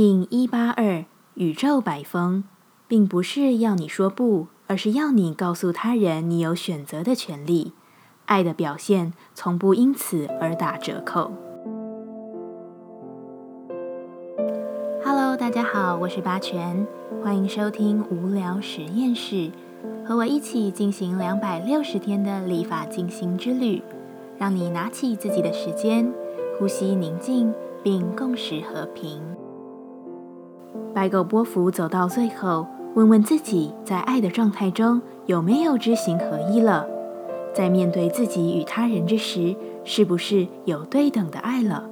听一八二宇宙百风，并不是要你说不，而是要你告诉他人你有选择的权利。爱的表现从不因此而打折扣。Hello，大家好，我是八全，欢迎收听无聊实验室，和我一起进行两百六十天的立法进行之旅，让你拿起自己的时间，呼吸宁静，并共识和平。白狗波伏走到最后，问问自己，在爱的状态中有没有知行合一了？在面对自己与他人之时，是不是有对等的爱了？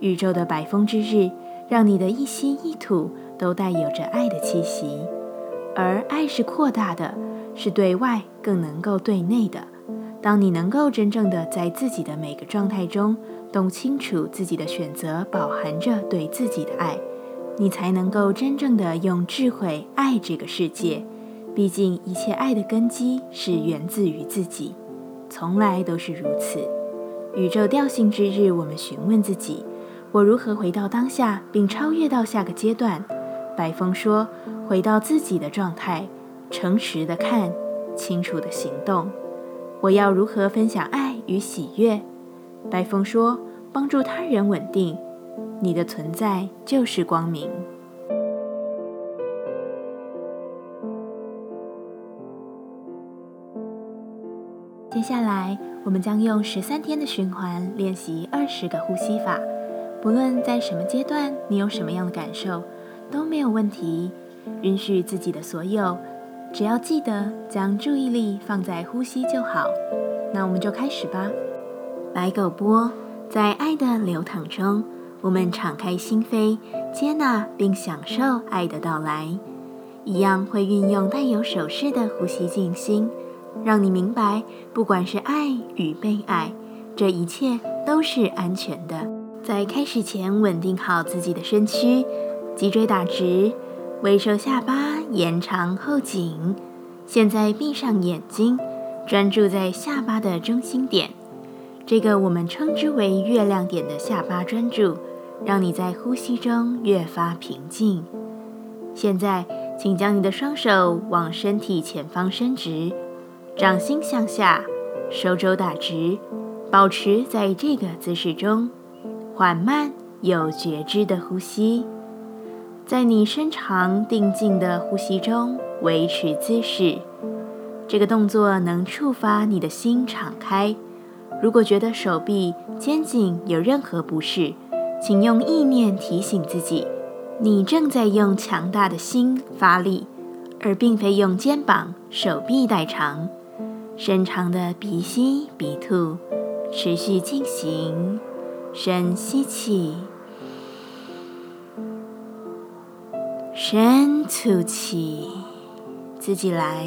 宇宙的百风之日，让你的一心一土都带有着爱的气息，而爱是扩大的，是对外更能够对内的。当你能够真正的在自己的每个状态中，懂清楚自己的选择饱含着对自己的爱。你才能够真正的用智慧爱这个世界。毕竟，一切爱的根基是源自于自己，从来都是如此。宇宙调性之日，我们询问自己：我如何回到当下，并超越到下个阶段？白风说：回到自己的状态，诚实的看，清楚的行动。我要如何分享爱与喜悦？白风说：帮助他人稳定。你的存在就是光明。接下来，我们将用十三天的循环练习二十个呼吸法。不论在什么阶段，你有什么样的感受，都没有问题。允许自己的所有，只要记得将注意力放在呼吸就好。那我们就开始吧。白狗波在爱的流淌中。我们敞开心扉，接纳并享受爱的到来，一样会运用带有手势的呼吸静心，让你明白，不管是爱与被爱，这一切都是安全的。在开始前，稳定好自己的身躯，脊椎打直，微收下巴，延长后颈。现在闭上眼睛，专注在下巴的中心点，这个我们称之为月亮点的下巴专注。让你在呼吸中越发平静。现在，请将你的双手往身体前方伸直，掌心向下，手肘打直，保持在这个姿势中，缓慢有觉知的呼吸。在你深长定静的呼吸中维持姿势。这个动作能触发你的心敞开。如果觉得手臂、肩颈有任何不适，请用意念提醒自己，你正在用强大的心发力，而并非用肩膀、手臂代偿。深长的鼻吸鼻吐，持续进行。深吸气，深吐气，自己来。